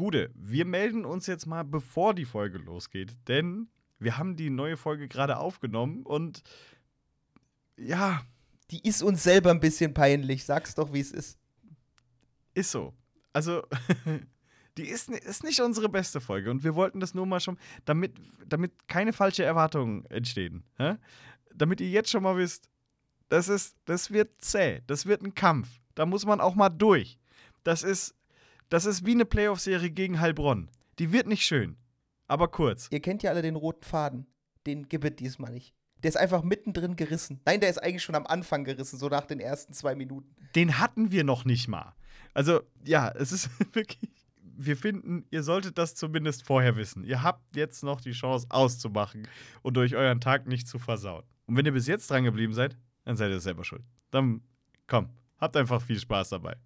Gute, wir melden uns jetzt mal, bevor die Folge losgeht, denn wir haben die neue Folge gerade aufgenommen und ja. Die ist uns selber ein bisschen peinlich, sag's doch, wie es ist. Ist so. Also, die ist, ist nicht unsere beste Folge und wir wollten das nur mal schon, damit, damit keine falsche Erwartungen entstehen. Hä? Damit ihr jetzt schon mal wisst, das, ist, das wird zäh, das wird ein Kampf. Da muss man auch mal durch. Das ist, das ist wie eine Playoff-Serie gegen Heilbronn. Die wird nicht schön, aber kurz. Ihr kennt ja alle den roten Faden. Den gibt es diesmal nicht. Der ist einfach mittendrin gerissen. Nein, der ist eigentlich schon am Anfang gerissen, so nach den ersten zwei Minuten. Den hatten wir noch nicht mal. Also, ja, es ist wirklich. Wir finden, ihr solltet das zumindest vorher wissen. Ihr habt jetzt noch die Chance auszumachen und durch euren Tag nicht zu versauen. Und wenn ihr bis jetzt dran geblieben seid, dann seid ihr selber schuld. Dann komm, habt einfach viel Spaß dabei.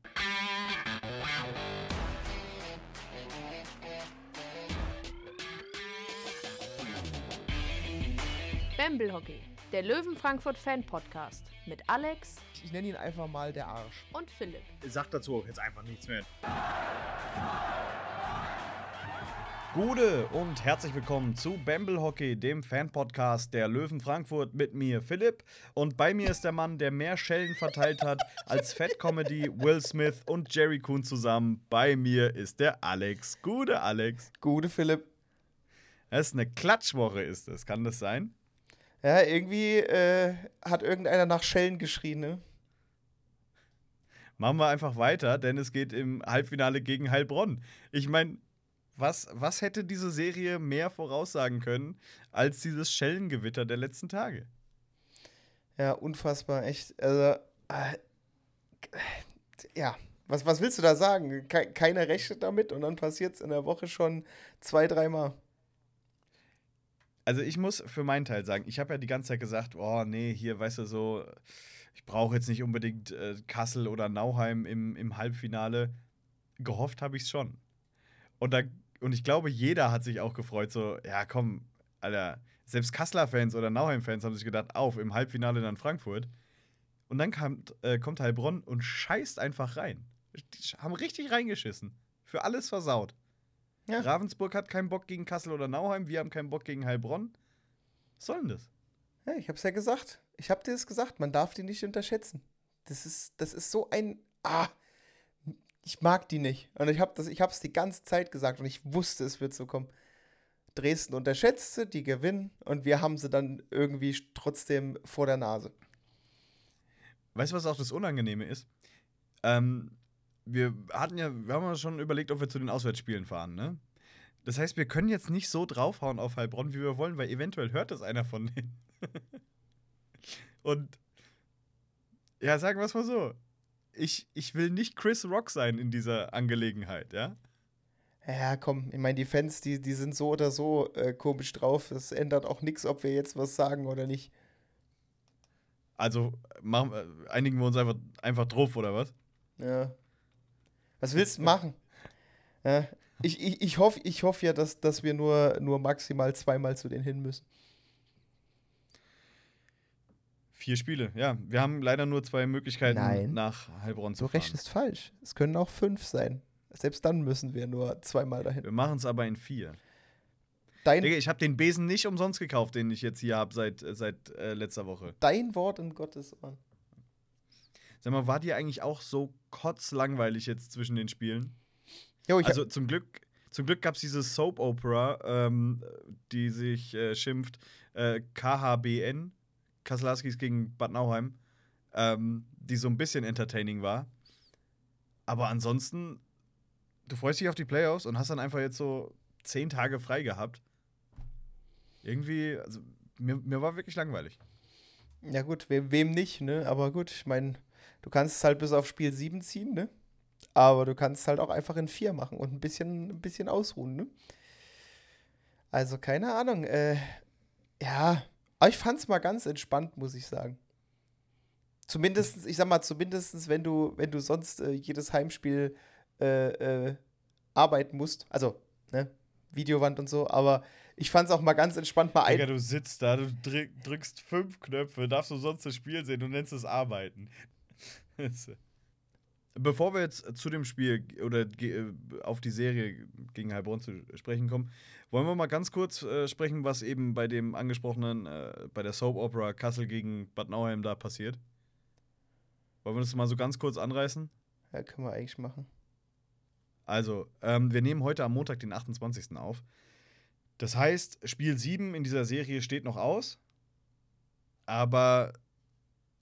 Bamble der Löwen Frankfurt Fan Podcast mit Alex. Ich nenne ihn einfach mal der Arsch. Und Philipp. Sag dazu auch jetzt einfach nichts mehr. Gute und herzlich willkommen zu Bamble Hockey, dem Fan-Podcast der Löwen Frankfurt mit mir, Philipp. Und bei mir ist der Mann, der mehr Schellen verteilt hat als Fat Comedy, Will Smith und Jerry Kuhn zusammen. Bei mir ist der Alex. Gute Alex. Gute Philipp. Es ist eine Klatschwoche, ist es. Kann das sein? Ja, irgendwie äh, hat irgendeiner nach Schellen geschrien, ne? Machen wir einfach weiter, denn es geht im Halbfinale gegen Heilbronn. Ich meine, was, was hätte diese Serie mehr voraussagen können als dieses Schellengewitter der letzten Tage? Ja, unfassbar, echt. Also, äh, ja, was, was willst du da sagen? Ke keiner rechnet damit und dann passiert es in der Woche schon zwei, dreimal. Also ich muss für meinen Teil sagen, ich habe ja die ganze Zeit gesagt, oh nee, hier, weißt du, so, ich brauche jetzt nicht unbedingt äh, Kassel oder Nauheim im, im Halbfinale. Gehofft habe ich es schon. Und, da, und ich glaube, jeder hat sich auch gefreut, so, ja komm, Alter, selbst Kasseler-Fans oder Nauheim-Fans haben sich gedacht, auf, im Halbfinale dann Frankfurt. Und dann kam, äh, kommt Heilbronn und scheißt einfach rein. Die haben richtig reingeschissen. Für alles versaut. Ja. Ravensburg hat keinen Bock gegen Kassel oder Nauheim, wir haben keinen Bock gegen Heilbronn. Was soll denn das? Ja, ich hab's ja gesagt. Ich hab dir das gesagt, man darf die nicht unterschätzen. Das ist, das ist so ein. Ah, ich mag die nicht. Und ich, hab das, ich hab's die ganze Zeit gesagt und ich wusste, es wird so kommen. Dresden unterschätzt sie, die gewinnen und wir haben sie dann irgendwie trotzdem vor der Nase. Weißt du, was auch das Unangenehme ist? Ähm, wir hatten ja, wir haben uns schon überlegt, ob wir zu den Auswärtsspielen fahren, ne? Das heißt, wir können jetzt nicht so draufhauen auf Heilbronn, wie wir wollen, weil eventuell hört das einer von denen. Und ja, sagen wir es mal so. Ich, ich will nicht Chris Rock sein in dieser Angelegenheit, ja? Ja, komm, ich meine, die Fans, die, die sind so oder so äh, komisch drauf. Das ändert auch nichts, ob wir jetzt was sagen oder nicht. Also machen, äh, einigen wir uns einfach, einfach drauf, oder was? Ja. Was willst du machen? Ja, ich, ich, ich hoffe ich hoff ja, dass, dass wir nur, nur maximal zweimal zu denen hin müssen. Vier Spiele, ja. Wir haben leider nur zwei Möglichkeiten, Nein. nach Heilbronn zu fahren. Du rechnest falsch. Es können auch fünf sein. Selbst dann müssen wir nur zweimal dahin. Wir machen es aber in vier. Dein Digga, ich habe den Besen nicht umsonst gekauft, den ich jetzt hier habe seit, seit äh, letzter Woche. Dein Wort in Gottes Ohren. Sag mal, war dir eigentlich auch so kotzlangweilig jetzt zwischen den Spielen? Jo, also zum Glück, zum Glück gab es diese Soap Opera, ähm, die sich äh, schimpft äh, KHBN, Kasselskis gegen Bad Nauheim, ähm, die so ein bisschen entertaining war. Aber ansonsten, du freust dich auf die Playoffs und hast dann einfach jetzt so zehn Tage frei gehabt. Irgendwie, also mir, mir war wirklich langweilig. Ja, gut, wem, wem nicht, ne? Aber gut, ich meine, Du kannst es halt bis auf Spiel 7 ziehen, ne? Aber du kannst es halt auch einfach in 4 machen und ein bisschen, ein bisschen ausruhen, ne? Also, keine Ahnung. Äh, ja, aber ich fand es mal ganz entspannt, muss ich sagen. Zumindest, ich sag mal, zumindest, wenn du, wenn du sonst äh, jedes Heimspiel äh, äh arbeiten musst. Also, ne? Videowand und so, aber ich fand es auch mal ganz entspannt mal ein. Digga, du sitzt da, du drückst fünf Knöpfe, darfst du sonst das Spiel sehen, du nennst es Arbeiten. bevor wir jetzt zu dem Spiel oder äh, auf die Serie gegen Heilbronn zu sprechen kommen, wollen wir mal ganz kurz äh, sprechen, was eben bei dem angesprochenen, äh, bei der Soap Opera Kassel gegen Bad Nauheim da passiert. Wollen wir das mal so ganz kurz anreißen? Ja, können wir eigentlich machen. Also, ähm, wir nehmen heute am Montag, den 28. auf. Das heißt, Spiel 7 in dieser Serie steht noch aus. Aber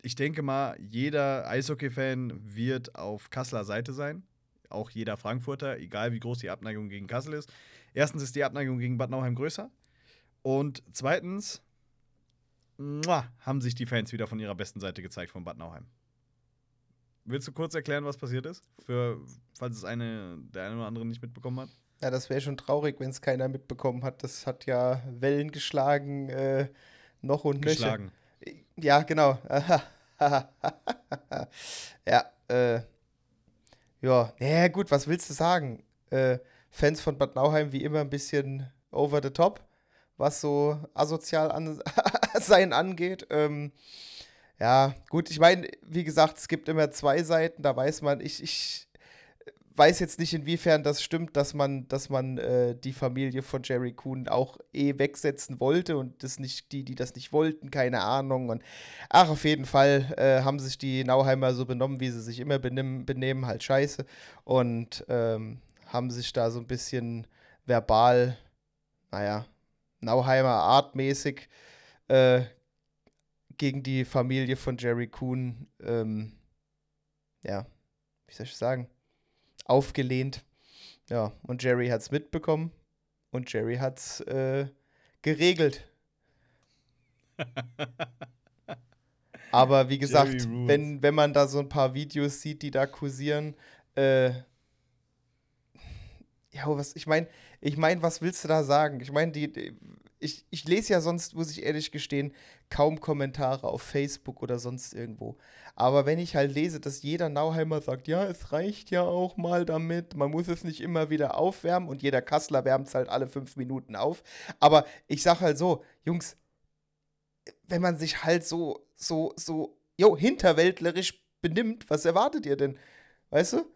ich denke mal, jeder Eishockey-Fan wird auf Kasseler Seite sein. Auch jeder Frankfurter, egal wie groß die Abneigung gegen Kassel ist. Erstens ist die Abneigung gegen Bad Nauheim größer. Und zweitens muah, haben sich die Fans wieder von ihrer besten Seite gezeigt von Bad Nauheim. Willst du kurz erklären, was passiert ist? Für, falls es eine, der eine oder andere nicht mitbekommen hat? Ja, das wäre schon traurig, wenn es keiner mitbekommen hat. Das hat ja Wellen geschlagen, äh, noch und nöcher. Geschlagen. Ja, genau. ja, äh. Ja, ja, gut, was willst du sagen? Äh, Fans von Bad Nauheim wie immer ein bisschen over the top, was so asozial an sein angeht. Ähm, ja, gut, ich meine, wie gesagt, es gibt immer zwei Seiten, da weiß man, ich, ich weiß jetzt nicht, inwiefern das stimmt, dass man, dass man äh, die Familie von Jerry Kuhn auch eh wegsetzen wollte und das nicht, die, die das nicht wollten, keine Ahnung. Und ach, auf jeden Fall äh, haben sich die Nauheimer so benommen, wie sie sich immer benehmen, benehmen halt scheiße. Und ähm, haben sich da so ein bisschen verbal, naja, Nauheimer artmäßig äh, gegen die Familie von Jerry Kuhn, ähm, ja, wie soll ich sagen? Aufgelehnt. Ja, und Jerry hat es mitbekommen und Jerry hat es äh, geregelt. Aber wie gesagt, wenn, wenn man da so ein paar Videos sieht, die da kursieren, äh, ja, was, ich meine, ich meine, was willst du da sagen? Ich meine, die, die, ich, ich lese ja sonst, muss ich ehrlich gestehen, kaum Kommentare auf Facebook oder sonst irgendwo. Aber wenn ich halt lese, dass jeder Nauheimer sagt, ja, es reicht ja auch mal damit, man muss es nicht immer wieder aufwärmen und jeder Kassler wärmt es halt alle fünf Minuten auf. Aber ich sag halt so, Jungs, wenn man sich halt so, so, so, jo, hinterwäldlerisch benimmt, was erwartet ihr denn? Weißt du?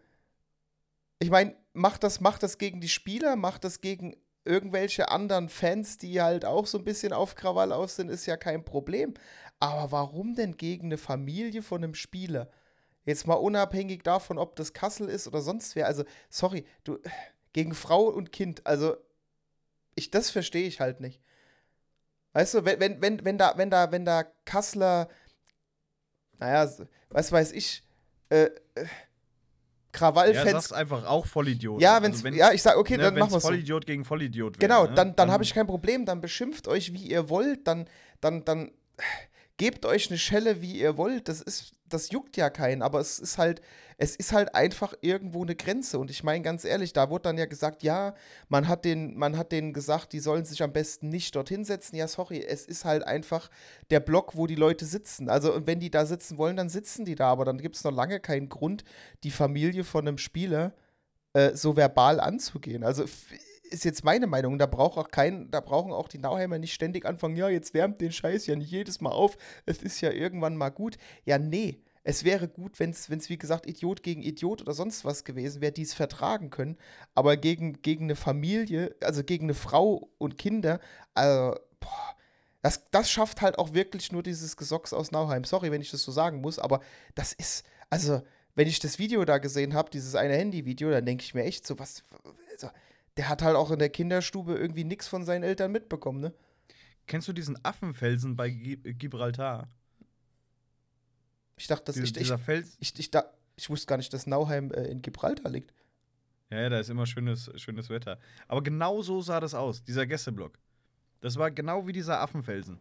Ich meine, macht das, macht das gegen die Spieler, macht das gegen irgendwelche anderen Fans, die halt auch so ein bisschen auf Krawall aus sind, ist ja kein Problem. Aber warum denn gegen eine Familie von einem Spieler? Jetzt mal unabhängig davon, ob das Kassel ist oder sonst wer. Also, sorry, du, gegen Frau und Kind, also, ich, das verstehe ich halt nicht. Weißt du, wenn, wenn, wenn, da, wenn da, wenn da Kassler, naja, was weiß ich, äh, äh Krawallfans. Ja, sagst einfach auch Vollidiot. Ja, wenn's, also wenn, ja, ich sag, okay, ne, dann machen wir Vollidiot gegen Vollidiot Genau, ne? dann, dann, dann habe ich kein Problem, dann beschimpft euch, wie ihr wollt, dann, dann, dann gebt euch eine Schelle, wie ihr wollt. Das ist, das juckt ja keinen, aber es ist halt, es ist halt einfach irgendwo eine Grenze. Und ich meine ganz ehrlich, da wurde dann ja gesagt, ja, man hat den, man hat denen gesagt, die sollen sich am besten nicht dorthin setzen. Ja, sorry, es ist halt einfach der Block, wo die Leute sitzen. Also wenn die da sitzen wollen, dann sitzen die da, aber dann gibt es noch lange keinen Grund, die Familie von einem Spieler äh, so verbal anzugehen. Also ist jetzt meine Meinung. Da braucht auch kein, da brauchen auch die Nauheimer nicht ständig anfangen, ja, jetzt wärmt den Scheiß ja nicht jedes Mal auf. Es ist ja irgendwann mal gut. Ja, nee. Es wäre gut, wenn es, wie gesagt, Idiot gegen Idiot oder sonst was gewesen wäre, die es vertragen können. Aber gegen, gegen eine Familie, also gegen eine Frau und Kinder, also, boah, das, das schafft halt auch wirklich nur dieses Gesocks aus Nauheim. Sorry, wenn ich das so sagen muss, aber das ist, also, wenn ich das Video da gesehen habe, dieses eine Handy-Video, dann denke ich mir echt so, was, also, der hat halt auch in der Kinderstube irgendwie nichts von seinen Eltern mitbekommen, ne? Kennst du diesen Affenfelsen bei Gibraltar? Ich dachte, dass Diese, ich, dieser Fels. Ich, ich, da, ich wusste gar nicht, dass Nauheim äh, in Gibraltar liegt. Ja, ja, da ist immer schönes, schönes Wetter. Aber genau so sah das aus, dieser Gästeblock. Das war genau wie dieser Affenfelsen.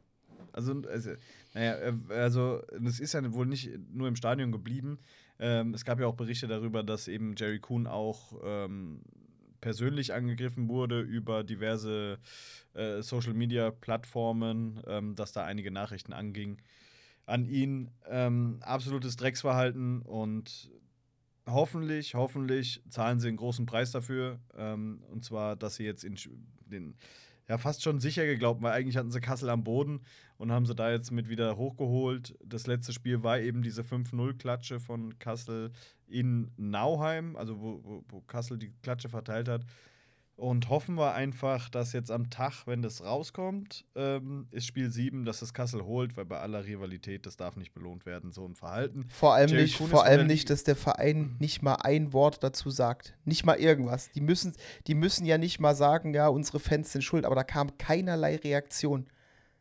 Also, also naja, äh, also, das ist ja wohl nicht nur im Stadion geblieben. Ähm, es gab ja auch Berichte darüber, dass eben Jerry Kuhn auch ähm, persönlich angegriffen wurde über diverse äh, Social-Media-Plattformen, ähm, dass da einige Nachrichten angingen an ihn. Ähm, absolutes Drecksverhalten und hoffentlich, hoffentlich zahlen sie einen großen Preis dafür. Ähm, und zwar, dass sie jetzt in den ja fast schon sicher geglaubt, weil eigentlich hatten sie Kassel am Boden und haben sie da jetzt mit wieder hochgeholt. Das letzte Spiel war eben diese 5-0-Klatsche von Kassel in Nauheim, also wo, wo, Kassel die Klatsche verteilt hat. Und hoffen wir einfach, dass jetzt am Tag, wenn das rauskommt, ähm, ist Spiel 7, dass es Kassel holt, weil bei aller Rivalität, das darf nicht belohnt werden, so ein Verhalten. Vor allem Jerry nicht, Kuhn vor allem nicht, dass der Verein nicht mal ein Wort dazu sagt. Nicht mal irgendwas. Die müssen, die müssen ja nicht mal sagen, ja, unsere Fans sind schuld, aber da kam keinerlei Reaktion.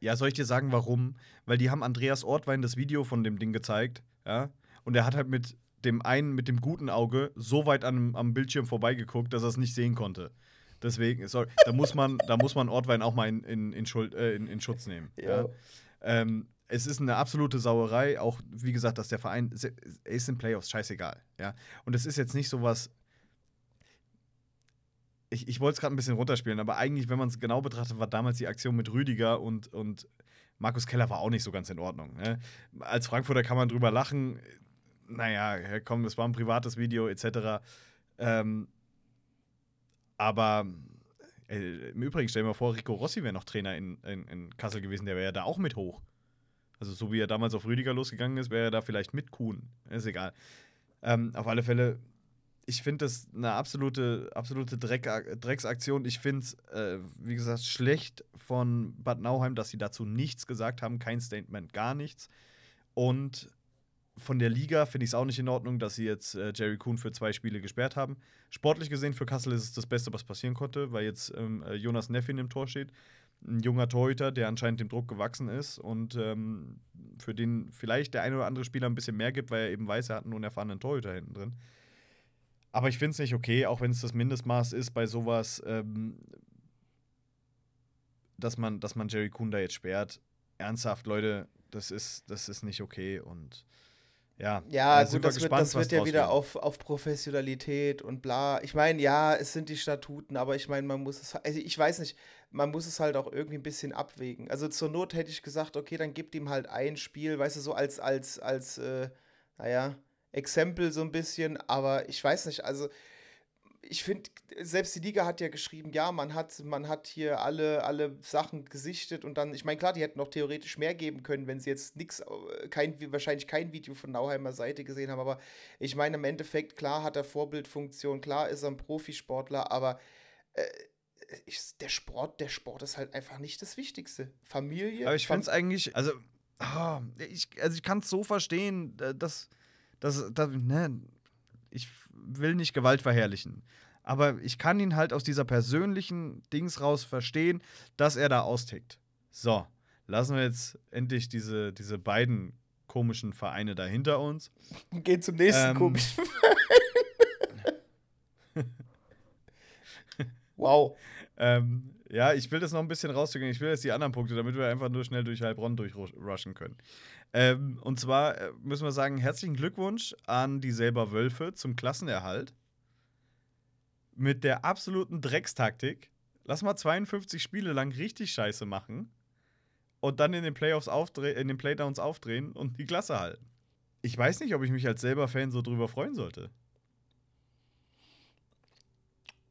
Ja, soll ich dir sagen, warum? Weil die haben Andreas Ortwein das Video von dem Ding gezeigt, ja, und er hat halt mit dem einen, mit dem guten Auge so weit am, am Bildschirm vorbeigeguckt, dass er es nicht sehen konnte. Deswegen, sorry, da muss man, da muss man Ortwein auch mal in, in, in, Schuld, äh, in, in Schutz nehmen. Ja. Ähm, es ist eine absolute Sauerei, auch wie gesagt, dass der Verein er ist in Playoffs, scheißegal. Ja. Und es ist jetzt nicht sowas. Ich, ich wollte es gerade ein bisschen runterspielen, aber eigentlich, wenn man es genau betrachtet, war damals die Aktion mit Rüdiger und, und Markus Keller war auch nicht so ganz in Ordnung. Ne? Als Frankfurter kann man drüber lachen. Naja, komm, das war ein privates Video etc. Ähm, aber äh, im Übrigen, stell dir mal vor, Rico Rossi wäre noch Trainer in, in, in Kassel gewesen, der wäre ja da auch mit hoch. Also so wie er damals auf Rüdiger losgegangen ist, wäre er da vielleicht mit Kuhn. Ist egal. Ähm, auf alle Fälle, ich finde das eine absolute, absolute Dreck, Drecksaktion. Ich finde es, äh, wie gesagt, schlecht von Bad Nauheim, dass sie dazu nichts gesagt haben, kein Statement, gar nichts. Und von der Liga finde ich es auch nicht in Ordnung, dass sie jetzt äh, Jerry Kuhn für zwei Spiele gesperrt haben. Sportlich gesehen für Kassel ist es das Beste, was passieren konnte, weil jetzt ähm, äh, Jonas Neffin im Tor steht. Ein junger Torhüter, der anscheinend dem Druck gewachsen ist und ähm, für den vielleicht der eine oder andere Spieler ein bisschen mehr gibt, weil er eben weiß, er hat einen unerfahrenen Torhüter hinten drin. Aber ich finde es nicht okay, auch wenn es das Mindestmaß ist bei sowas, ähm, dass, man, dass man Jerry Kuhn da jetzt sperrt. Ernsthaft, Leute, das ist, das ist nicht okay und ja, Ja, gut, das wird, gespannt, das was wird ja wieder wird. auf, auf Professionalität und bla. Ich meine, ja, es sind die Statuten, aber ich meine, man muss es, also ich weiß nicht, man muss es halt auch irgendwie ein bisschen abwägen. Also zur Not hätte ich gesagt, okay, dann gibt ihm halt ein Spiel, weißt du, so als, als, als, äh, naja, Exempel so ein bisschen, aber ich weiß nicht, also ich finde, selbst die Liga hat ja geschrieben, ja, man hat, man hat hier alle, alle Sachen gesichtet und dann, ich meine, klar, die hätten noch theoretisch mehr geben können, wenn sie jetzt nichts, kein, wahrscheinlich kein Video von Nauheimer Seite gesehen haben, aber ich meine, im Endeffekt, klar hat er Vorbildfunktion, klar ist er ein Profisportler, aber äh, ich, der Sport, der Sport ist halt einfach nicht das Wichtigste. Familie. Aber ich finde es eigentlich, also, ah, ich, also ich kann es so verstehen, äh, dass, dass, dass ne, ich will nicht Gewalt verherrlichen. Aber ich kann ihn halt aus dieser persönlichen Dings raus verstehen, dass er da austickt. So, lassen wir jetzt endlich diese, diese beiden komischen Vereine da hinter uns. Geht zum nächsten Ähm. komischen. wow. Ähm, ja, ich will das noch ein bisschen rauszugehen. Ich will jetzt die anderen Punkte, damit wir einfach nur schnell durch Heilbronn durchrushen können. Ähm, und zwar äh, müssen wir sagen: herzlichen Glückwunsch an die selber Wölfe zum Klassenerhalt. Mit der absoluten Dreckstaktik. Lass mal 52 Spiele lang richtig Scheiße machen und dann in den Playoffs aufdrehen, in den Playdowns aufdrehen und die Klasse halten. Ich weiß nicht, ob ich mich als selber Fan so drüber freuen sollte.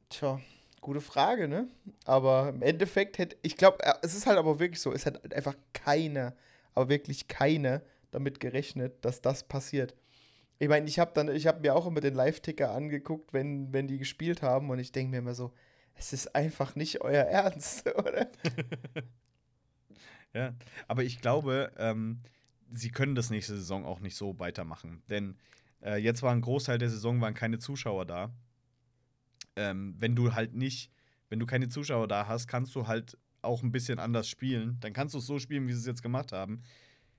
Tja, gute Frage, ne? Aber im Endeffekt hätte, ich glaube, es ist halt aber wirklich so, es hat halt einfach keiner, aber wirklich keiner damit gerechnet, dass das passiert. Ich meine, ich habe dann, ich habe mir auch immer den Live-Ticker angeguckt, wenn, wenn die gespielt haben und ich denke mir immer so, es ist einfach nicht euer Ernst, oder? Ja, aber ich glaube, ähm, sie können das nächste Saison auch nicht so weitermachen. Denn äh, jetzt war ein Großteil der Saison, waren keine Zuschauer da. Ähm, wenn du halt nicht, wenn du keine Zuschauer da hast, kannst du halt auch ein bisschen anders spielen. Dann kannst du es so spielen, wie sie es jetzt gemacht haben.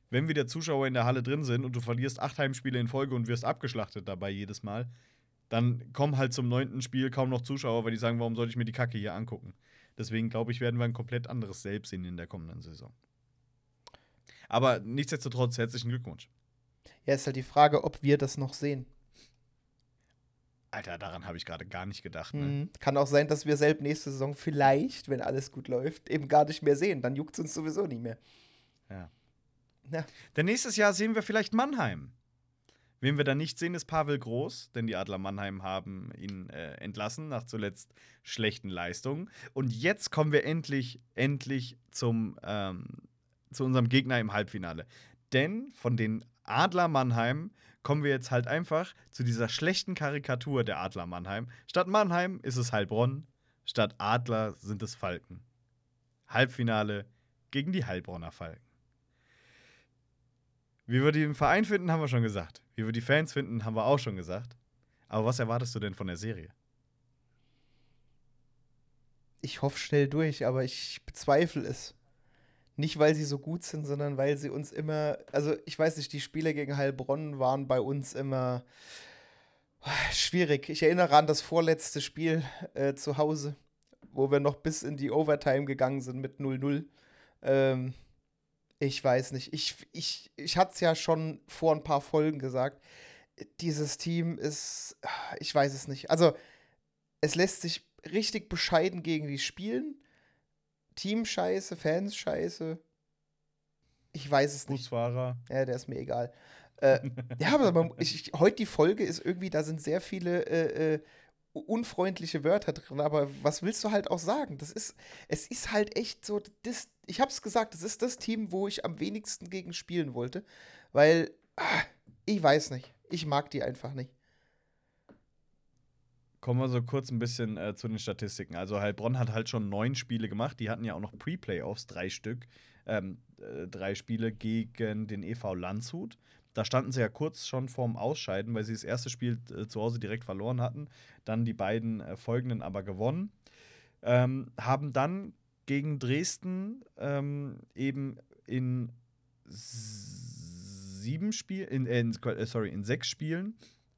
Wenn wieder Zuschauer in der Halle drin sind und du verlierst acht Heimspiele in Folge und wirst abgeschlachtet dabei jedes Mal, dann kommen halt zum neunten Spiel kaum noch Zuschauer, weil die sagen, warum soll ich mir die Kacke hier angucken? Deswegen glaube ich, werden wir ein komplett anderes Selbst sehen in der kommenden Saison. Aber nichtsdestotrotz, herzlichen Glückwunsch. Ja, ist halt die Frage, ob wir das noch sehen. Alter, daran habe ich gerade gar nicht gedacht. Ne? Mhm. Kann auch sein, dass wir selbst nächste Saison vielleicht, wenn alles gut läuft, eben gar nicht mehr sehen. Dann juckt es uns sowieso nicht mehr. Ja. Ja. Denn nächstes Jahr sehen wir vielleicht Mannheim. Wen wir da nicht sehen, ist Pavel Groß, denn die Adler Mannheim haben ihn äh, entlassen nach zuletzt schlechten Leistungen. Und jetzt kommen wir endlich, endlich zum, ähm, zu unserem Gegner im Halbfinale. Denn von den Adler Mannheim kommen wir jetzt halt einfach zu dieser schlechten Karikatur der Adler Mannheim. Statt Mannheim ist es Heilbronn, statt Adler sind es Falken. Halbfinale gegen die Heilbronner Falken. Wie wir den Verein finden, haben wir schon gesagt. Wie wir die Fans finden, haben wir auch schon gesagt. Aber was erwartest du denn von der Serie? Ich hoffe schnell durch, aber ich bezweifle es. Nicht, weil sie so gut sind, sondern weil sie uns immer. Also, ich weiß nicht, die Spiele gegen Heilbronn waren bei uns immer schwierig. Ich erinnere an das vorletzte Spiel äh, zu Hause, wo wir noch bis in die Overtime gegangen sind mit 0-0. Ähm, ich weiß nicht. Ich, ich, ich hatte es ja schon vor ein paar Folgen gesagt. Dieses Team ist. Ich weiß es nicht. Also, es lässt sich richtig bescheiden gegen die spielen. Team scheiße, Fans scheiße. Ich weiß es nicht. Busfahrer. Ja, der ist mir egal. Äh, ja, aber man, ich, ich, heute die Folge ist irgendwie, da sind sehr viele äh, äh, unfreundliche Wörter drin, aber was willst du halt auch sagen? Das ist, es ist halt echt so, das, ich hab's gesagt, das ist das Team, wo ich am wenigsten gegen spielen wollte, weil, ah, ich weiß nicht, ich mag die einfach nicht. Kommen wir so kurz ein bisschen äh, zu den Statistiken. Also Heilbronn hat halt schon neun Spiele gemacht. Die hatten ja auch noch Pre-Playoffs, drei Stück. Ähm, äh, drei Spiele gegen den EV Landshut. Da standen sie ja kurz schon vorm Ausscheiden, weil sie das erste Spiel äh, zu Hause direkt verloren hatten. Dann die beiden äh, folgenden aber gewonnen. Ähm, haben dann gegen Dresden ähm, eben in sieben Spielen, in, in, äh, sorry, in sechs Spielen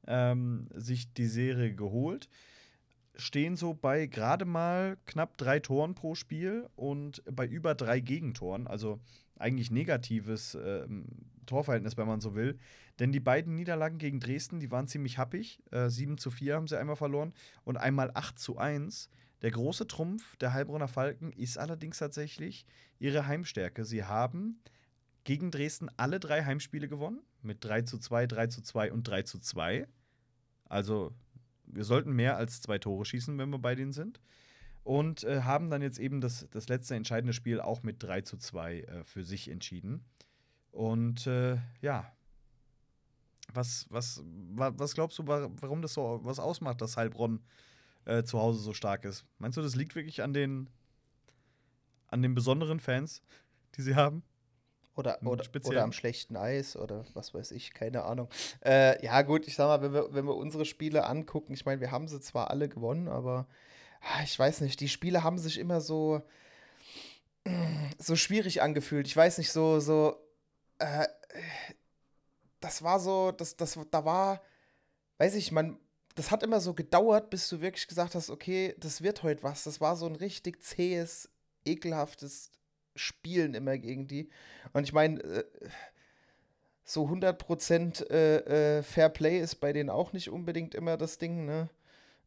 ähm, sich die Serie geholt. Stehen so bei gerade mal knapp drei Toren pro Spiel und bei über drei Gegentoren. Also eigentlich negatives ähm, Torverhältnis, wenn man so will. Denn die beiden Niederlagen gegen Dresden, die waren ziemlich happig. Äh, 7 zu 4 haben sie einmal verloren und einmal 8 zu 1. Der große Trumpf der Heilbronner Falken ist allerdings tatsächlich ihre Heimstärke. Sie haben gegen Dresden alle drei Heimspiele gewonnen. Mit 3 zu 2, 3 zu 2 und 3 zu 2. Also wir sollten mehr als zwei Tore schießen, wenn wir bei denen sind. Und äh, haben dann jetzt eben das, das letzte entscheidende Spiel auch mit 3 zu 2 äh, für sich entschieden. Und äh, ja, was, was, was glaubst du, warum das so was ausmacht, dass Heilbronn äh, zu Hause so stark ist? Meinst du, das liegt wirklich an den, an den besonderen Fans, die sie haben? Oder, oder, oder am schlechten Eis oder was weiß ich, keine Ahnung. Äh, ja, gut, ich sag mal, wenn wir, wenn wir unsere Spiele angucken, ich meine, wir haben sie zwar alle gewonnen, aber ah, ich weiß nicht, die Spiele haben sich immer so, so schwierig angefühlt. Ich weiß nicht, so, so, äh, das war so, das, das, da war, weiß ich, man, das hat immer so gedauert, bis du wirklich gesagt hast, okay, das wird heute was. Das war so ein richtig zähes, ekelhaftes Spielen immer gegen die. Und ich meine, äh, so 100% äh, äh, Fair Play ist bei denen auch nicht unbedingt immer das Ding, ne?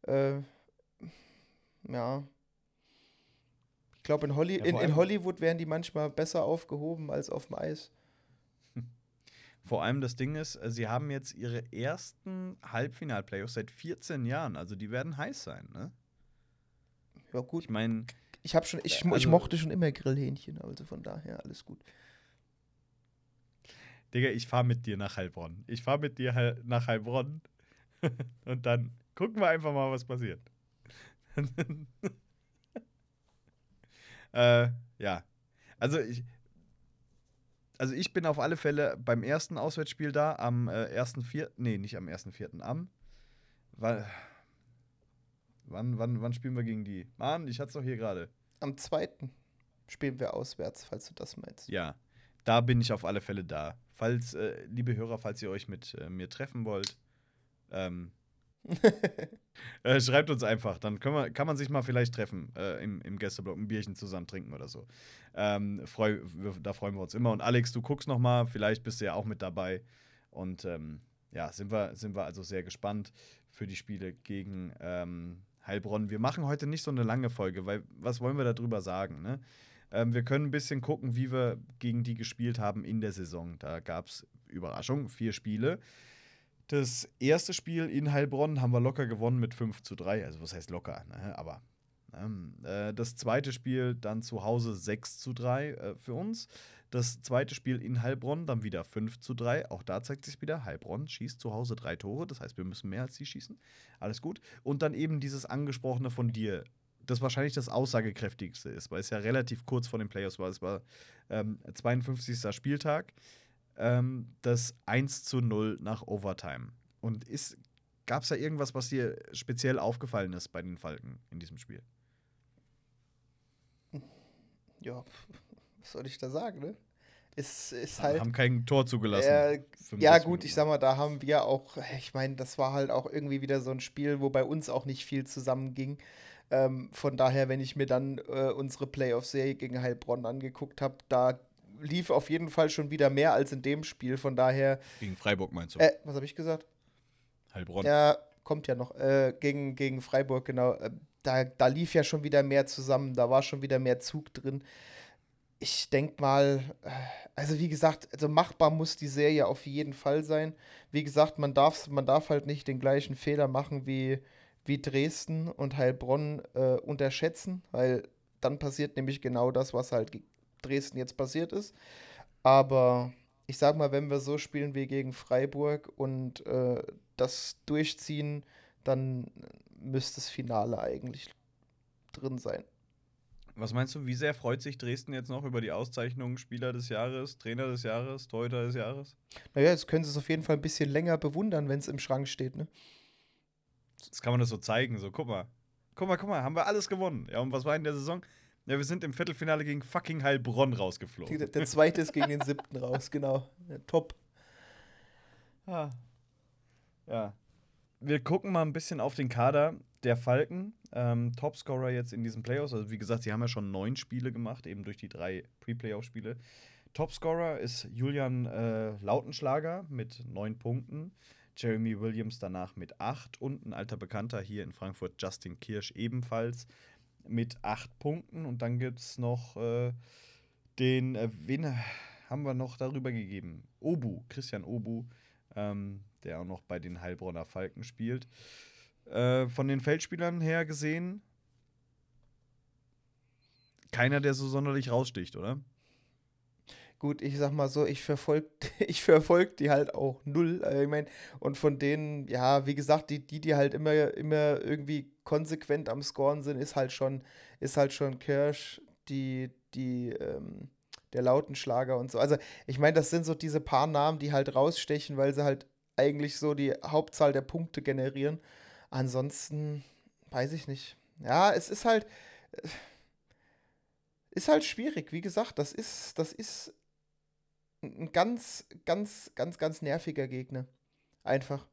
Äh, ja. Ich glaube, in, Holly ja, in, in Hollywood wären die manchmal besser aufgehoben als auf dem Eis. Vor allem das Ding ist, äh, sie haben jetzt ihre ersten Halbfinal-Playoffs seit 14 Jahren. Also die werden heiß sein, ne? Ja, gut. Ich meine, ich, hab schon, ich, also, ich mochte schon immer Grillhähnchen, also von daher alles gut. Digga, ich fahr mit dir nach Heilbronn. Ich fahr mit dir nach Heilbronn und dann gucken wir einfach mal, was passiert. äh, ja. Also ich, also ich bin auf alle Fälle beim ersten Auswärtsspiel da, am äh, 1.4., nee, nicht am 1.4., am, weil, Wann, wann, wann spielen wir gegen die? Mann, ich hatte es doch hier gerade. Am zweiten spielen wir auswärts, falls du das meinst. Ja, da bin ich auf alle Fälle da. Falls, äh, liebe Hörer, falls ihr euch mit äh, mir treffen wollt, ähm, äh, schreibt uns einfach. Dann wir, kann man sich mal vielleicht treffen äh, im, im Gästeblock, ein Bierchen zusammen trinken oder so. Ähm, freu, wir, da freuen wir uns immer. Und Alex, du guckst noch mal, vielleicht bist du ja auch mit dabei. Und ähm, ja, sind wir, sind wir also sehr gespannt für die Spiele gegen ähm, Heilbronn. Wir machen heute nicht so eine lange Folge, weil was wollen wir darüber sagen? Ne? Ähm, wir können ein bisschen gucken, wie wir gegen die gespielt haben in der Saison. Da gab es Überraschung, vier Spiele. Das erste Spiel in Heilbronn haben wir locker gewonnen mit 5 zu 3. Also, was heißt locker? Ne? Aber ähm, äh, das zweite Spiel dann zu Hause 6 zu 3 äh, für uns. Das zweite Spiel in Heilbronn dann wieder 5 zu 3. Auch da zeigt sich wieder, Heilbronn schießt zu Hause drei Tore. Das heißt, wir müssen mehr als sie schießen. Alles gut. Und dann eben dieses angesprochene von dir, das wahrscheinlich das aussagekräftigste ist, weil es ja relativ kurz vor den Playoffs war. Es war ähm, 52. Spieltag. Ähm, das 1 zu 0 nach Overtime. Und gab es da irgendwas, was dir speziell aufgefallen ist bei den Falken in diesem Spiel? ja, was soll ich da sagen, ne? Es ist halt. Haben kein Tor zugelassen. Äh, ja, gut, ich sag mal, da haben wir auch, ich meine, das war halt auch irgendwie wieder so ein Spiel, wo bei uns auch nicht viel zusammenging. Ähm, von daher, wenn ich mir dann äh, unsere Playoff-Serie gegen Heilbronn angeguckt habe, da lief auf jeden Fall schon wieder mehr als in dem Spiel. Von daher. Gegen Freiburg meinst du? Äh, was habe ich gesagt? Heilbronn. Ja, kommt ja noch. Äh, gegen, gegen Freiburg, genau. Äh, da, da lief ja schon wieder mehr zusammen, da war schon wieder mehr Zug drin. Ich denke mal, äh, also wie gesagt, also machbar muss die Serie auf jeden Fall sein. Wie gesagt, man, darf, man darf halt nicht den gleichen Fehler machen wie, wie Dresden und Heilbronn äh, unterschätzen, weil dann passiert nämlich genau das, was halt Dresden jetzt passiert ist. Aber ich sag mal, wenn wir so spielen wie gegen Freiburg und äh, das durchziehen, dann müsste das Finale eigentlich drin sein. Was meinst du, wie sehr freut sich Dresden jetzt noch über die Auszeichnung Spieler des Jahres, Trainer des Jahres, Torhüter des Jahres? Naja, jetzt können sie es auf jeden Fall ein bisschen länger bewundern, wenn es im Schrank steht, ne? Das kann man das so zeigen, so, guck mal. Guck mal, guck mal, haben wir alles gewonnen. Ja, und was war in der Saison? Ja, wir sind im Viertelfinale gegen fucking Heilbronn rausgeflogen. Der, der zweite ist gegen den siebten raus, genau. Ja, top. Ah. Ja wir gucken mal ein bisschen auf den Kader der Falken. Ähm, Topscorer jetzt in diesen Playoffs. Also, wie gesagt, sie haben ja schon neun Spiele gemacht, eben durch die drei Pre-Playoff-Spiele. Topscorer ist Julian äh, Lautenschlager mit neun Punkten. Jeremy Williams danach mit acht und ein alter Bekannter hier in Frankfurt, Justin Kirsch, ebenfalls mit acht Punkten. Und dann gibt es noch äh, den, äh, wen haben wir noch darüber gegeben? Obu, Christian Obu, ähm, der auch noch bei den Heilbronner Falken spielt. Äh, von den Feldspielern her gesehen, keiner, der so sonderlich raussticht, oder? Gut, ich sag mal so, ich verfolge ich verfolg die halt auch null. Also ich meine, und von denen, ja, wie gesagt, die, die, die halt immer, immer irgendwie konsequent am Scoren sind, ist halt schon, ist halt schon Kirsch, die, die, ähm, der Lautenschlager und so. Also, ich meine, das sind so diese paar Namen, die halt rausstechen, weil sie halt eigentlich so die Hauptzahl der Punkte generieren. Ansonsten weiß ich nicht. Ja, es ist halt äh, ist halt schwierig. Wie gesagt, das ist das ist ein ganz ganz ganz ganz nerviger Gegner. Einfach.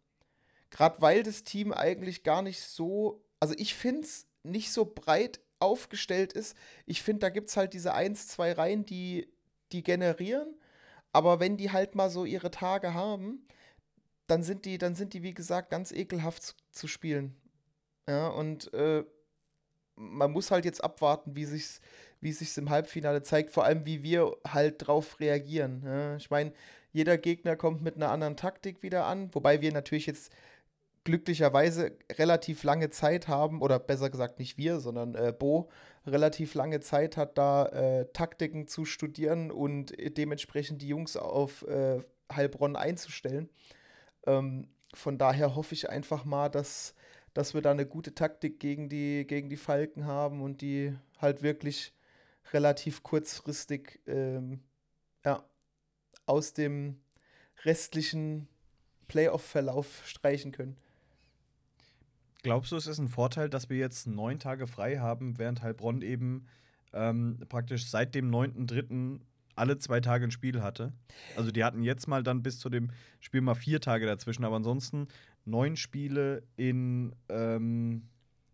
Gerade weil das Team eigentlich gar nicht so, also ich finde es nicht so breit aufgestellt ist. Ich finde, da gibt es halt diese 1, 2 Reihen, die, die generieren. Aber wenn die halt mal so ihre Tage haben, dann sind die, dann sind die, wie gesagt, ganz ekelhaft zu, zu spielen. Ja, und äh, man muss halt jetzt abwarten, wie sich's, wie sich's im Halbfinale zeigt, vor allem wie wir halt drauf reagieren. Ja, ich meine, jeder Gegner kommt mit einer anderen Taktik wieder an, wobei wir natürlich jetzt glücklicherweise relativ lange Zeit haben, oder besser gesagt nicht wir, sondern äh, Bo relativ lange Zeit hat, da äh, Taktiken zu studieren und dementsprechend die Jungs auf äh, Heilbronn einzustellen. Ähm, von daher hoffe ich einfach mal, dass, dass wir da eine gute Taktik gegen die, gegen die Falken haben und die halt wirklich relativ kurzfristig ähm, ja, aus dem restlichen Playoff-Verlauf streichen können. Glaubst du, es ist ein Vorteil, dass wir jetzt neun Tage frei haben, während Heilbronn eben ähm, praktisch seit dem 9.3 alle zwei Tage ein Spiel hatte. Also die hatten jetzt mal dann bis zu dem Spiel mal vier Tage dazwischen, aber ansonsten neun Spiele in, ähm,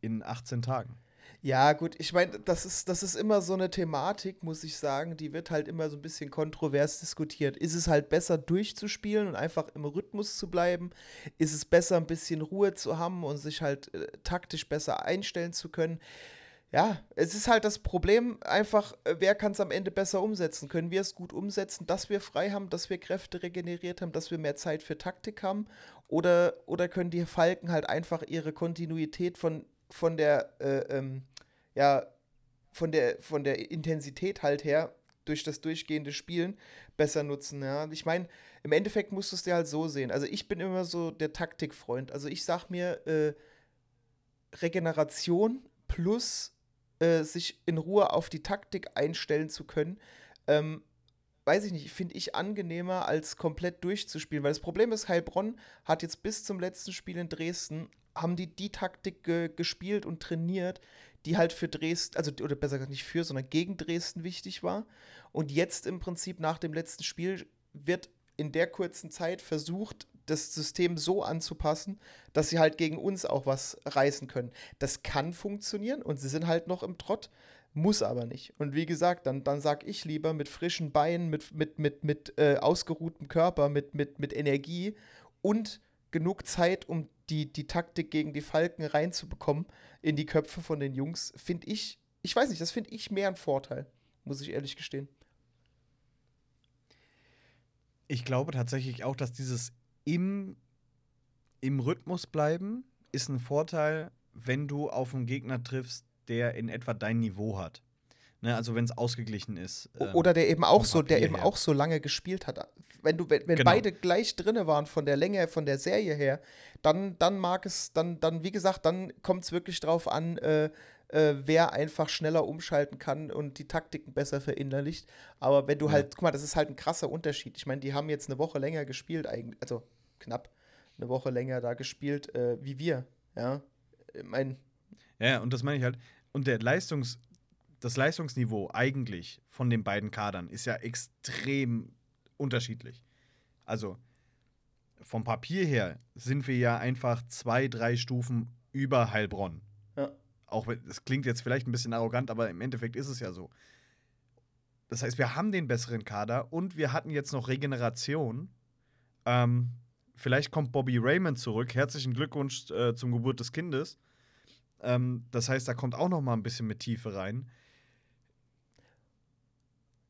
in 18 Tagen. Ja, gut, ich meine, das ist, das ist immer so eine Thematik, muss ich sagen, die wird halt immer so ein bisschen kontrovers diskutiert. Ist es halt besser durchzuspielen und einfach im Rhythmus zu bleiben? Ist es besser, ein bisschen Ruhe zu haben und sich halt äh, taktisch besser einstellen zu können? Ja, es ist halt das Problem, einfach, äh, wer kann es am Ende besser umsetzen? Können wir es gut umsetzen, dass wir frei haben, dass wir Kräfte regeneriert haben, dass wir mehr Zeit für Taktik haben? Oder, oder können die Falken halt einfach ihre Kontinuität von, von der, äh, ähm, ja, von der, von der Intensität halt her durch das durchgehende Spielen besser nutzen. Ja? Ich meine, im Endeffekt musst du es dir halt so sehen. Also ich bin immer so der Taktikfreund. Also ich sag mir, äh, Regeneration plus äh, sich in Ruhe auf die Taktik einstellen zu können, ähm, weiß ich nicht, finde ich angenehmer, als komplett durchzuspielen. Weil das Problem ist, Heilbronn hat jetzt bis zum letzten Spiel in Dresden, haben die die Taktik ge gespielt und trainiert, die halt für Dresden, also oder besser gesagt nicht für, sondern gegen Dresden wichtig war. Und jetzt im Prinzip nach dem letzten Spiel wird in der kurzen Zeit versucht, das System so anzupassen, dass sie halt gegen uns auch was reißen können. Das kann funktionieren und sie sind halt noch im Trott, muss aber nicht. Und wie gesagt, dann, dann sag ich lieber mit frischen Beinen, mit, mit, mit, mit äh, ausgeruhtem Körper, mit, mit, mit Energie und genug Zeit, um die, die Taktik gegen die Falken reinzubekommen in die Köpfe von den Jungs, finde ich, ich weiß nicht, das finde ich mehr ein Vorteil, muss ich ehrlich gestehen. Ich glaube tatsächlich auch, dass dieses im, im Rhythmus bleiben ist ein Vorteil, wenn du auf einen Gegner triffst, der in etwa dein Niveau hat. Ne, also wenn es ausgeglichen ist. Ähm, Oder der eben auch so, der eben her. auch so lange gespielt hat. Wenn du, wenn, wenn genau. beide gleich drinne waren von der Länge, von der Serie her, dann, dann mag es, dann, dann, wie gesagt, dann kommt es wirklich drauf an, äh, äh, wer einfach schneller umschalten kann und die Taktiken besser verinnerlicht. Aber wenn du ja. halt, guck mal, das ist halt ein krasser Unterschied. Ich meine, die haben jetzt eine Woche länger gespielt, eigentlich, also knapp eine Woche länger da gespielt, äh, wie wir. Ja, mein. Ja, und das meine ich halt. Und der Leistungs, das Leistungsniveau eigentlich von den beiden Kadern ist ja extrem unterschiedlich. Also vom Papier her sind wir ja einfach zwei, drei Stufen über Heilbronn. Ja. Auch wenn, das klingt jetzt vielleicht ein bisschen arrogant, aber im Endeffekt ist es ja so. Das heißt, wir haben den besseren Kader und wir hatten jetzt noch Regeneration. Ähm, vielleicht kommt Bobby Raymond zurück. Herzlichen Glückwunsch äh, zum Geburt des Kindes. Ähm, das heißt, da kommt auch noch mal ein bisschen mit Tiefe rein.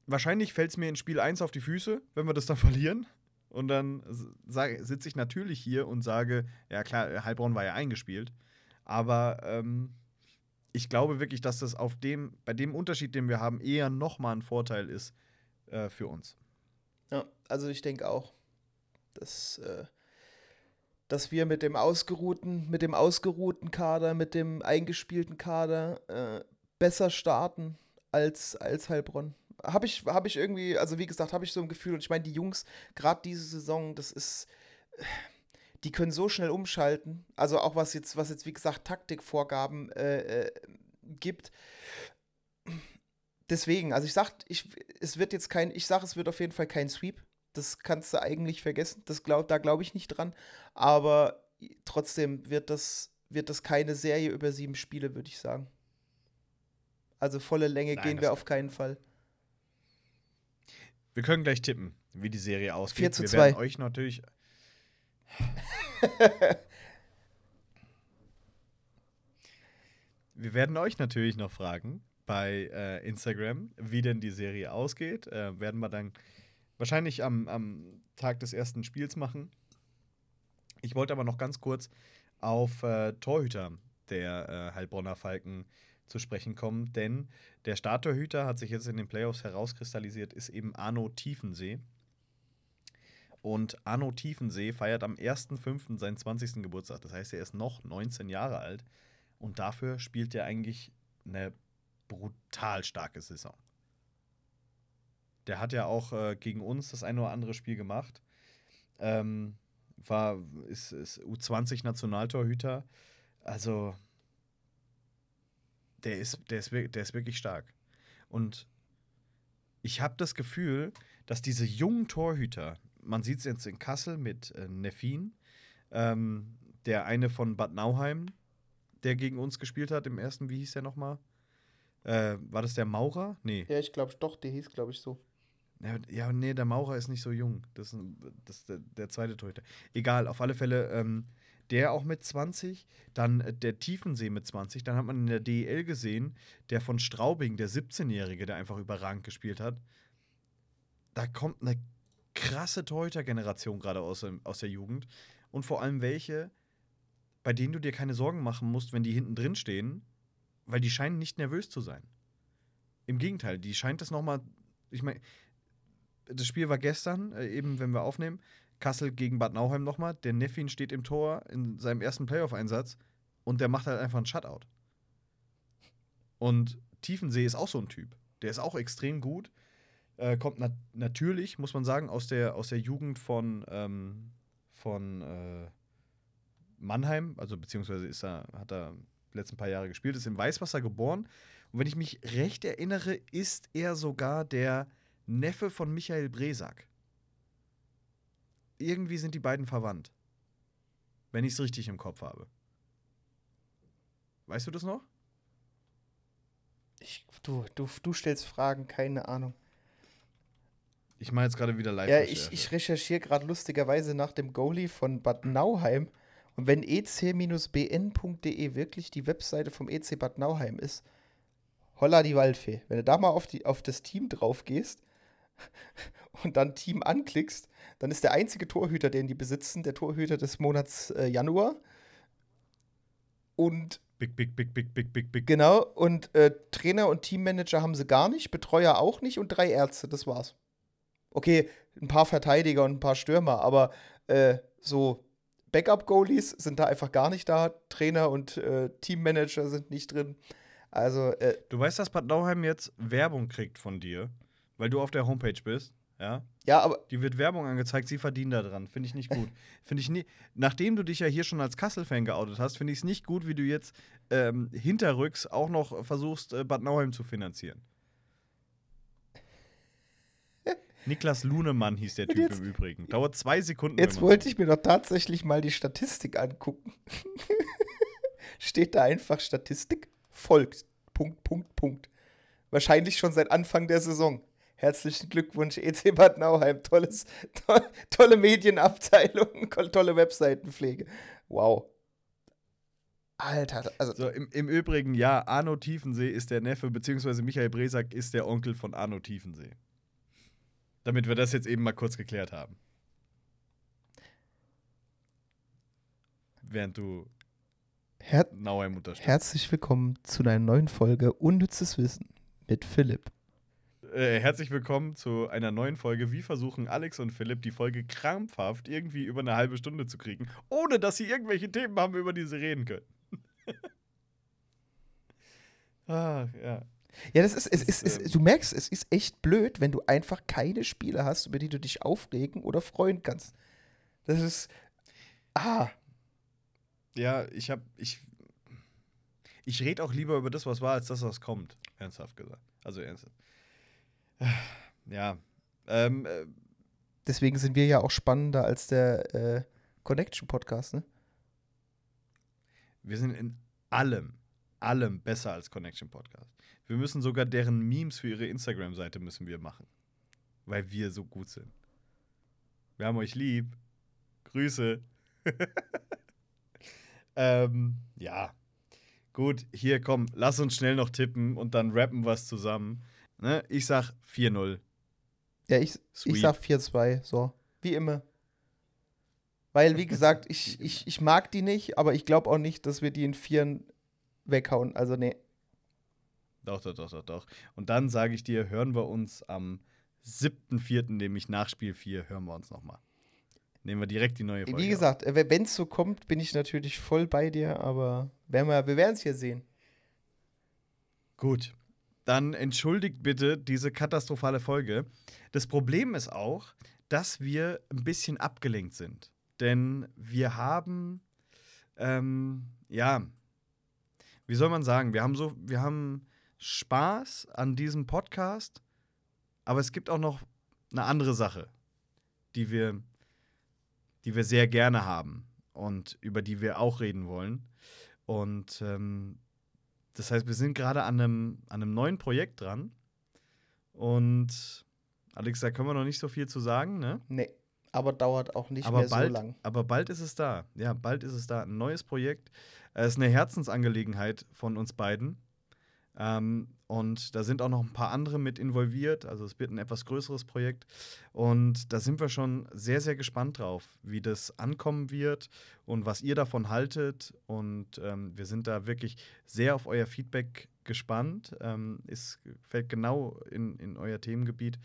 Wahrscheinlich fällt es mir in Spiel 1 auf die Füße, wenn wir das dann verlieren. Und dann sitze ich natürlich hier und sage, ja klar, Heilbronn war ja eingespielt. Aber ähm, ich glaube wirklich, dass das auf dem, bei dem Unterschied, den wir haben, eher nochmal ein Vorteil ist äh, für uns. Ja, also ich denke auch, dass, äh, dass wir mit dem ausgeruhten, mit dem ausgeruhten Kader, mit dem eingespielten Kader äh, besser starten als, als Heilbronn. Habe ich, hab ich irgendwie, also wie gesagt, habe ich so ein Gefühl, und ich meine, die Jungs, gerade diese Saison, das ist die können so schnell umschalten. Also auch was jetzt, was jetzt wie gesagt Taktikvorgaben äh, äh, gibt. Deswegen, also ich sag, ich, es wird jetzt kein, ich sag, es wird auf jeden Fall kein Sweep. Das kannst du eigentlich vergessen. Das glaub, da glaube ich nicht dran. Aber trotzdem wird das, wird das keine Serie über sieben Spiele, würde ich sagen. Also volle Länge Nein, gehen wir auf keinen Fall. Wir können gleich tippen, wie die Serie ausgeht. 4 zu 2. Wir werden euch natürlich wir werden euch natürlich noch fragen bei äh, Instagram, wie denn die Serie ausgeht. Äh, werden wir dann wahrscheinlich am, am Tag des ersten Spiels machen. Ich wollte aber noch ganz kurz auf äh, Torhüter der äh, Heilbronner Falken zu sprechen kommen, denn der Starttorhüter hat sich jetzt in den Playoffs herauskristallisiert, ist eben Arno Tiefensee. Und Arno Tiefensee feiert am 1.5. seinen 20. Geburtstag. Das heißt, er ist noch 19 Jahre alt. Und dafür spielt er eigentlich eine brutal starke Saison. Der hat ja auch äh, gegen uns das ein oder andere Spiel gemacht. Ähm, war, ist, ist U20-Nationaltorhüter. Also, der ist, der, ist, der ist wirklich stark. Und ich habe das Gefühl, dass diese jungen Torhüter, man sieht es jetzt in Kassel mit äh, Neffin, ähm, der eine von Bad Nauheim, der gegen uns gespielt hat im ersten, wie hieß der nochmal? Äh, war das der Maurer? Nee. Ja, ich glaube doch, der hieß, glaube ich, so. Ja, nee, der Maurer ist nicht so jung. Das ist, das ist der, der zweite Torhüter. Egal, auf alle Fälle, ähm, Der auch mit 20. Dann äh, der Tiefensee mit 20. Dann hat man in der DEL gesehen, der von Straubing, der 17-Jährige, der einfach überragend gespielt hat. Da kommt eine krasse Torhüter-Generation gerade aus, aus der Jugend. Und vor allem welche, bei denen du dir keine Sorgen machen musst, wenn die hinten drin stehen, weil die scheinen nicht nervös zu sein. Im Gegenteil, die scheint das nochmal. Ich meine, das Spiel war gestern, äh, eben wenn wir aufnehmen. Kassel gegen Bad Nauheim nochmal. Der Neffin steht im Tor in seinem ersten Playoff-Einsatz und der macht halt einfach einen Shutout. Und Tiefensee ist auch so ein Typ. Der ist auch extrem gut. Äh, kommt nat natürlich, muss man sagen, aus der, aus der Jugend von, ähm, von äh, Mannheim, also beziehungsweise ist er, hat er die letzten paar Jahre gespielt, ist in Weißwasser geboren. Und wenn ich mich recht erinnere, ist er sogar der Neffe von Michael Bresak. Irgendwie sind die beiden verwandt. Wenn ich es richtig im Kopf habe. Weißt du das noch? Ich, du, du, du stellst Fragen, keine Ahnung. Ich mache jetzt gerade wieder live. Ja, ich, ich recherchiere gerade lustigerweise nach dem Goalie von Bad Nauheim. Und wenn E ec-bn.de wirklich die Webseite vom EC Bad Nauheim ist, holla die Waldfee. Wenn du da mal auf, die, auf das Team drauf gehst und dann Team anklickst, dann ist der einzige Torhüter, den die besitzen, der Torhüter des Monats äh, Januar. Und Big, big, big, big, big, big, big. genau, und äh, Trainer und Teammanager haben sie gar nicht, Betreuer auch nicht und drei Ärzte, das war's. Okay, ein paar Verteidiger und ein paar Stürmer, aber äh, so Backup-Goalies sind da einfach gar nicht da. Trainer und äh, Teammanager sind nicht drin. Also, äh, Du weißt, dass Bad Nauheim jetzt Werbung kriegt von dir, weil du auf der Homepage bist, ja? ja, aber Die wird Werbung angezeigt, sie verdienen da dran. Finde ich nicht gut. Finde ich nie. Nachdem du dich ja hier schon als Kassel-Fan geoutet hast, finde ich es nicht gut, wie du jetzt ähm, hinterrücks auch noch versuchst, äh, Bad Nauheim zu finanzieren. Niklas Lunemann hieß der Typ jetzt- im Übrigen. Dauert zwei Sekunden. jetzt wollte ich mir doch tatsächlich mal die Statistik angucken. Steht da einfach Statistik folgt. Punkt, Punkt, Punkt. Wahrscheinlich schon seit Anfang der Saison. Herzlichen Glückwunsch, EC Bad Nauheim. Tolles, to tolle Medienabteilung, tolle Webseitenpflege. Wow. Alter, also So, im, im Übrigen, ja, Arno Tiefensee ist der Neffe, beziehungsweise Michael Bresak ist der Onkel von Arno Tiefensee. Damit wir das jetzt eben mal kurz geklärt haben. Während du her Nauheim unterstützt. herzlich willkommen zu einer neuen Folge Unnützes Wissen mit Philipp. Äh, herzlich willkommen zu einer neuen Folge. Wie versuchen Alex und Philipp die Folge krampfhaft irgendwie über eine halbe Stunde zu kriegen, ohne dass sie irgendwelche Themen haben, über die sie reden können. ah, ja. Ja, das ist, es Das, ist, ähm, es, du merkst, es ist echt blöd, wenn du einfach keine Spiele hast, über die du dich aufregen oder freuen kannst. Das ist. Ah, Ja, ich hab, ich. Ich rede auch lieber über das, was war, als das, was kommt. Ernsthaft gesagt. Also ernsthaft. Ja. Ähm, äh, deswegen sind wir ja auch spannender als der äh, Connection-Podcast, ne? wir sind in allem, allem besser als Connection Podcast. Wir müssen sogar deren Memes für ihre Instagram-Seite müssen wir machen. Weil wir so gut sind. Wir haben euch lieb. Grüße. ähm, ja. Gut, hier komm, lass uns schnell noch tippen und dann rappen was zusammen. Ne? Ich sag 4-0. Ja, ich, ich sag 4-2, so. Wie immer. Weil, wie gesagt, ich, ich, ich mag die nicht, aber ich glaube auch nicht, dass wir die in Vieren weghauen. Also, nee. Doch, doch, doch, doch, doch. Und dann sage ich dir, hören wir uns am 7.4., nämlich nach Spiel 4, hören wir uns nochmal. Nehmen wir direkt die neue Folge. Wie gesagt, wenn es so kommt, bin ich natürlich voll bei dir, aber werden wir, wir werden es hier sehen. Gut. Dann entschuldigt bitte diese katastrophale Folge. Das Problem ist auch, dass wir ein bisschen abgelenkt sind. Denn wir haben, ähm, ja, wie soll man sagen, wir haben so, wir haben Spaß an diesem Podcast, aber es gibt auch noch eine andere Sache, die wir, die wir sehr gerne haben und über die wir auch reden wollen. Und ähm, das heißt, wir sind gerade an einem, an einem neuen Projekt dran. Und Alex, da können wir noch nicht so viel zu sagen, ne? Nee. aber dauert auch nicht aber mehr bald, so lang. Aber bald ist es da. Ja, bald ist es da. Ein neues Projekt. Es ist eine Herzensangelegenheit von uns beiden. Ähm, und da sind auch noch ein paar andere mit involviert. Also es wird ein etwas größeres Projekt. Und da sind wir schon sehr, sehr gespannt drauf, wie das ankommen wird und was ihr davon haltet. Und ähm, wir sind da wirklich sehr auf euer Feedback gespannt. Ähm, es fällt genau in, in euer Themengebiet.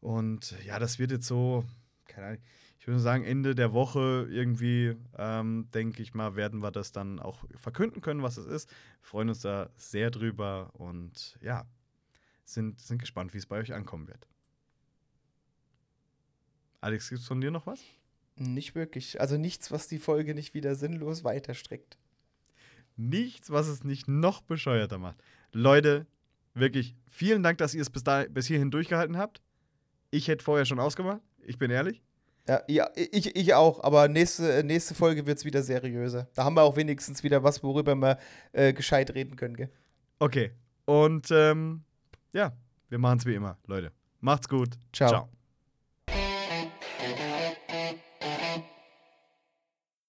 Und ja, das wird jetzt so, keine Ahnung, würde sagen, Ende der Woche irgendwie, ähm, denke ich mal, werden wir das dann auch verkünden können, was es ist. Wir freuen uns da sehr drüber und ja, sind, sind gespannt, wie es bei euch ankommen wird. Alex, gibt es von dir noch was? Nicht wirklich. Also nichts, was die Folge nicht wieder sinnlos weiterstreckt. Nichts, was es nicht noch bescheuerter macht. Leute, wirklich vielen Dank, dass ihr es bis, da, bis hierhin durchgehalten habt. Ich hätte vorher schon ausgemacht, ich bin ehrlich. Ja, ja ich, ich auch, aber nächste, nächste Folge wird es wieder seriöser. Da haben wir auch wenigstens wieder was, worüber wir äh, gescheit reden können, gell? Okay, und ähm, ja, wir machen es wie immer, Leute. Macht's gut. Ciao. Ciao.